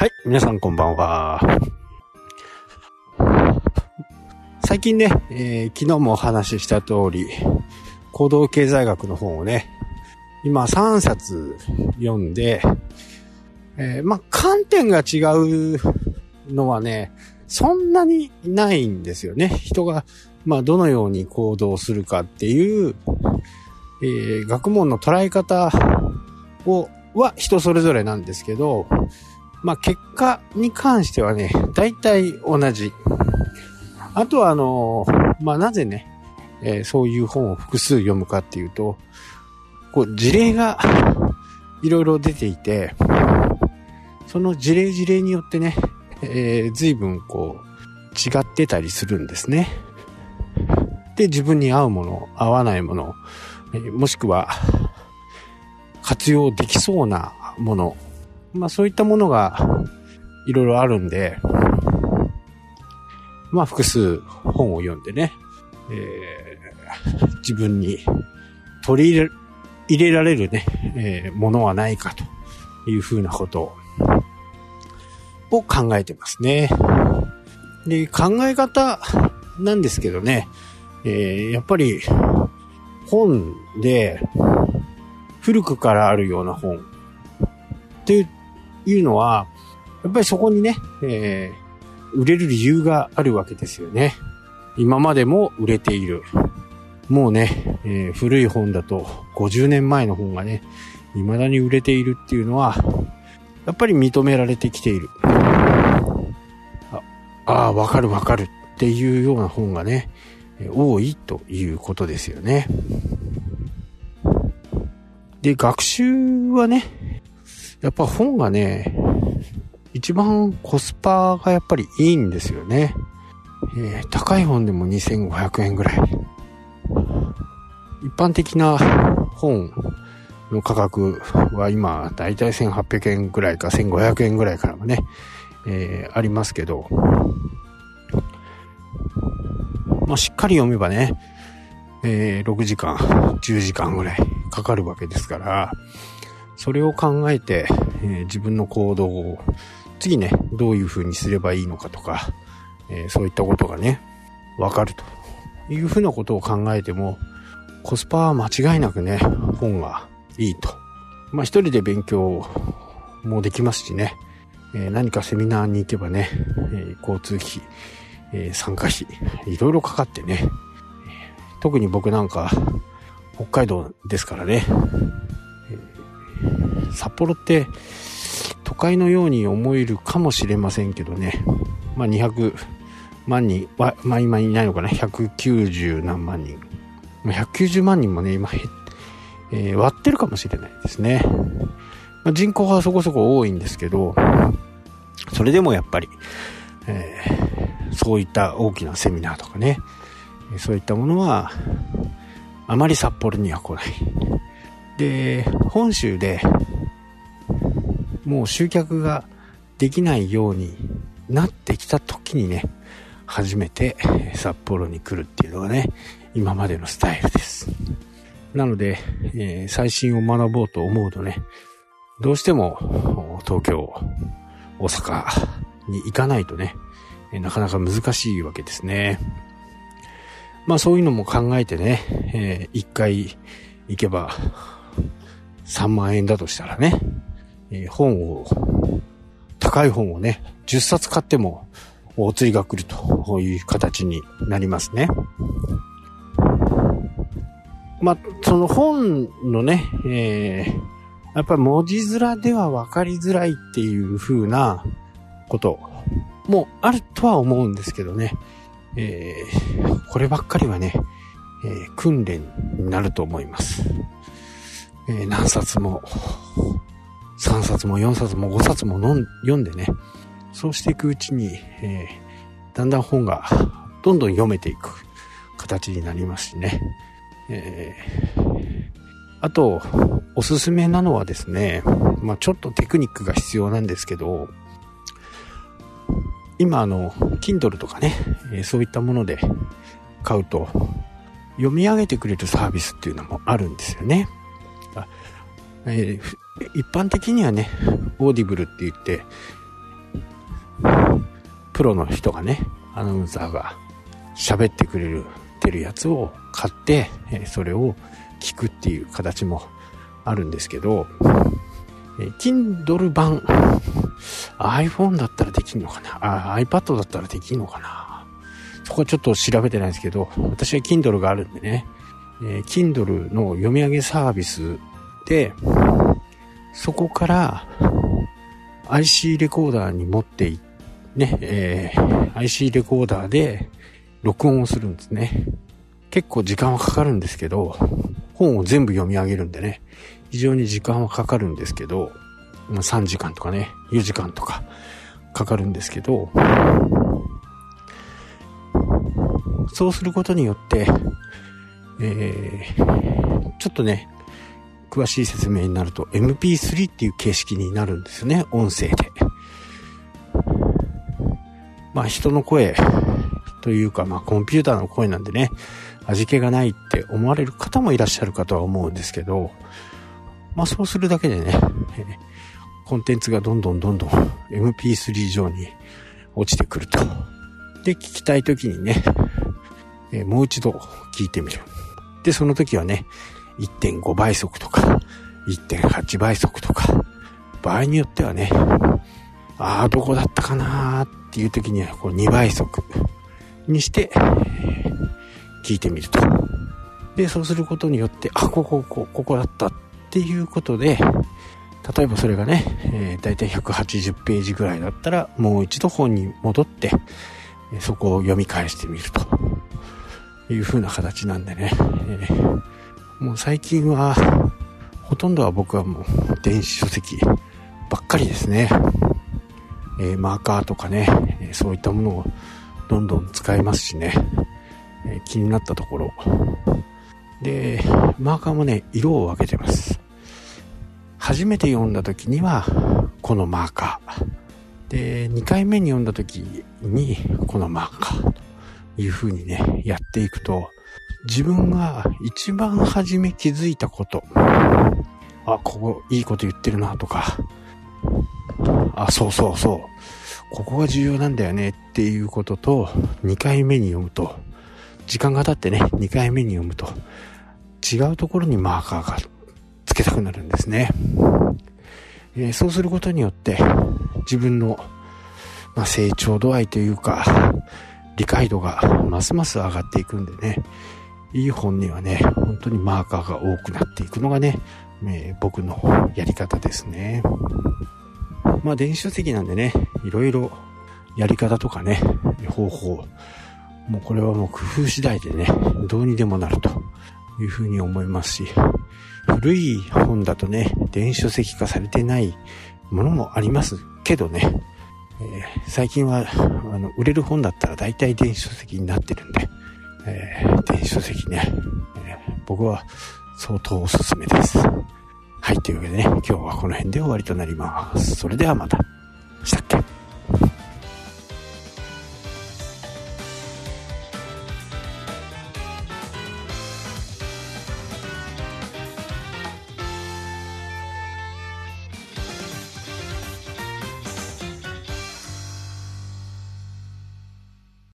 はい、皆さんこんばんは。最近ね、えー昨日もお話しした通り、行動経済学の本をね、今3冊読んで、えーまあ、観点が違うのはね、そんなにないんですよね。人が、まあ、どのように行動するかっていう、えー学問の捉え方を、は人それぞれなんですけど、まあ、結果に関してはね、大体同じ。あとはあの、まあ、なぜね、えーそういう本を複数読むかっていうと、こう、事例がいろいろ出ていて、その事例事例によってね、えー随分こう、違ってたりするんですね。で、自分に合うもの、合わないもの、えもしくは、活用できそうなもの、まあそういったものがいろいろあるんで、まあ複数本を読んでね、えー自分に取り入れ入れられるね、えーものはないかというふうなことを考えてますね。で、考え方なんですけどね、えーやっぱり本で古くからあるような本っていうのは、やっぱりそこにね、えー売れる理由があるわけですよね。今までも売れている。もうね、えー古い本だと50年前の本がね、未だに売れているっていうのは、やっぱり認められてきている。ああ、わかるわかるっていうような本がね、多いということですよね。で、学習はね、やっぱ本がね、一番コスパがやっぱりいいんですよね。えー高い本でも2500円ぐらい。一般的な本の価格は今、だいたい1800円ぐらいか1500円ぐらいからもね、えーありますけど、まあ、しっかり読めばね、えー6時間、10時間ぐらいかかるわけですから、それを考えて、えー自分の行動を次ね、どういう風にすればいいのかとか、えーそういったことがね、わかるというふうなことを考えても、コスパは間違いなくね、本がいいと。まあ一人で勉強もできますしね、えー何かセミナーに行けばね、え交通費、え参加費、いろいろかかってね、特に僕なんか、北海道ですからね、札幌って都会のように思えるかもしれませんけどね、まあ200万人は、まあ今いないのかな、190何万人。190万人もね、今、えー割ってるかもしれないですね。まあ、人口はそこそこ多いんですけど、それでもやっぱり、えーそういった大きなセミナーとかね、そういったものは、あまり札幌には来ない。で、本州で、もう集客ができないようになってきた時にね、初めて札幌に来るっていうのがね、今までのスタイルです。なので、えー最新を学ぼうと思うとね、どうしても東京、大阪に行かないとね、なかなか難しいわけですね。まあそういうのも考えてね、えー一回行けば3万円だとしたらね、えー本を、高い本をね、10冊買ってもお釣りが来るという形になりますね。まあ、その本のね、えーやっぱり文字面では分かりづらいっていう風なこともあるとは思うんですけどね、えーこればっかりはね、えー訓練になると思います。えー何冊も、3冊も4冊も5冊も読んでね、そうしていくうちに、えーだんだん本がどんどん読めていく形になりますしね。えーあと、おすすめなのはですね、まあちょっとテクニックが必要なんですけど、今あの、Kindle とかね、えそういったもので買うと、読み上げてくれるサービスっていうのもあるんですよね。えー一般的にはね、オーディブルって言って、プロの人がね、アナウンサーが喋ってくれる、てるやつを買って、えそれを聞くっていう形もあるんですけど、え Kindle 版、iPhone だったらできるのかな？あ ?iPad だったらできるのかな？そこはちょっと調べてないんですけど、私は Kindle があるんでね、えー、Kindle の読み上げサービスで、そこから IC レコーダーに持ってい、ね、えー、IC レコーダーで録音をするんですね。結構時間はかかるんですけど、本を全部読み上げるんでね、非常に時間はかかるんですけど、3時間とかね、4時間とかかかるんですけど、そうすることによって、えー、ちょっとね、詳しい説明になると MP3 っていう形式になるんですよね、音声で。まあ人の声というか、まあコンピューターの声なんでね、味気がないって思われる方もいらっしゃるかとは思うんですけど、まあそうするだけでね、コンテンツがどんどんどんどん MP3 上に落ちてくると。で、聞きたい時にね、えもう一度聞いてみる。で、その時はね、1.5倍速とか、1.8倍速とか、場合によってはね、ああ、どこだったかなーっていう時には、こう2倍速にして、聞いてみると。で、そうすることによって、あ、ここ、ここ、ここだったっていうことで、例えばそれがね、えー、だいたい180ページぐらいだったら、もう一度本に戻って、そこを読み返してみるという風な形なんでね、えー、もう最近は、ほとんどは僕はもう電子書籍ばっかりですね。えー、マーカーとかね、えそういったものをどんどん使いますしね、え気になったところ。で、マーカーもね、色を分けてます。初めて読んだ時には、このマーカー。で、2回目に読んだ時に、このマーカーという風にね、やっていくと、自分が一番初め気づいたこと、あ、ここいいこと言ってるなとか、あ、そうそうそう、ここが重要なんだよねっていうことと、2回目に読むと、時間が経ってね、2回目に読むと、違うところにマーカーがつけたくなるんですね。えー、そうすることによって、自分の、まあ、成長度合いというか、理解度がますます上がっていくんでね、いい本にはね、本当にマーカーが多くなっていくのがね、えー、僕のやり方ですね。まあ電子書籍なんでね、いろいろやり方とかね、方法、もうこれはもう工夫次第でね、どうにでもなるというふうに思いますし、古い本だとね、電子書籍化されてないものもありますけどね、えー、最近はあの売れる本だったら大体電子書籍になってるんで、えー、電子書籍ね、えー、僕は相当おすすめです。はい、というわけでね、今日はこの辺で終わりとなります。それではまた。したっけ？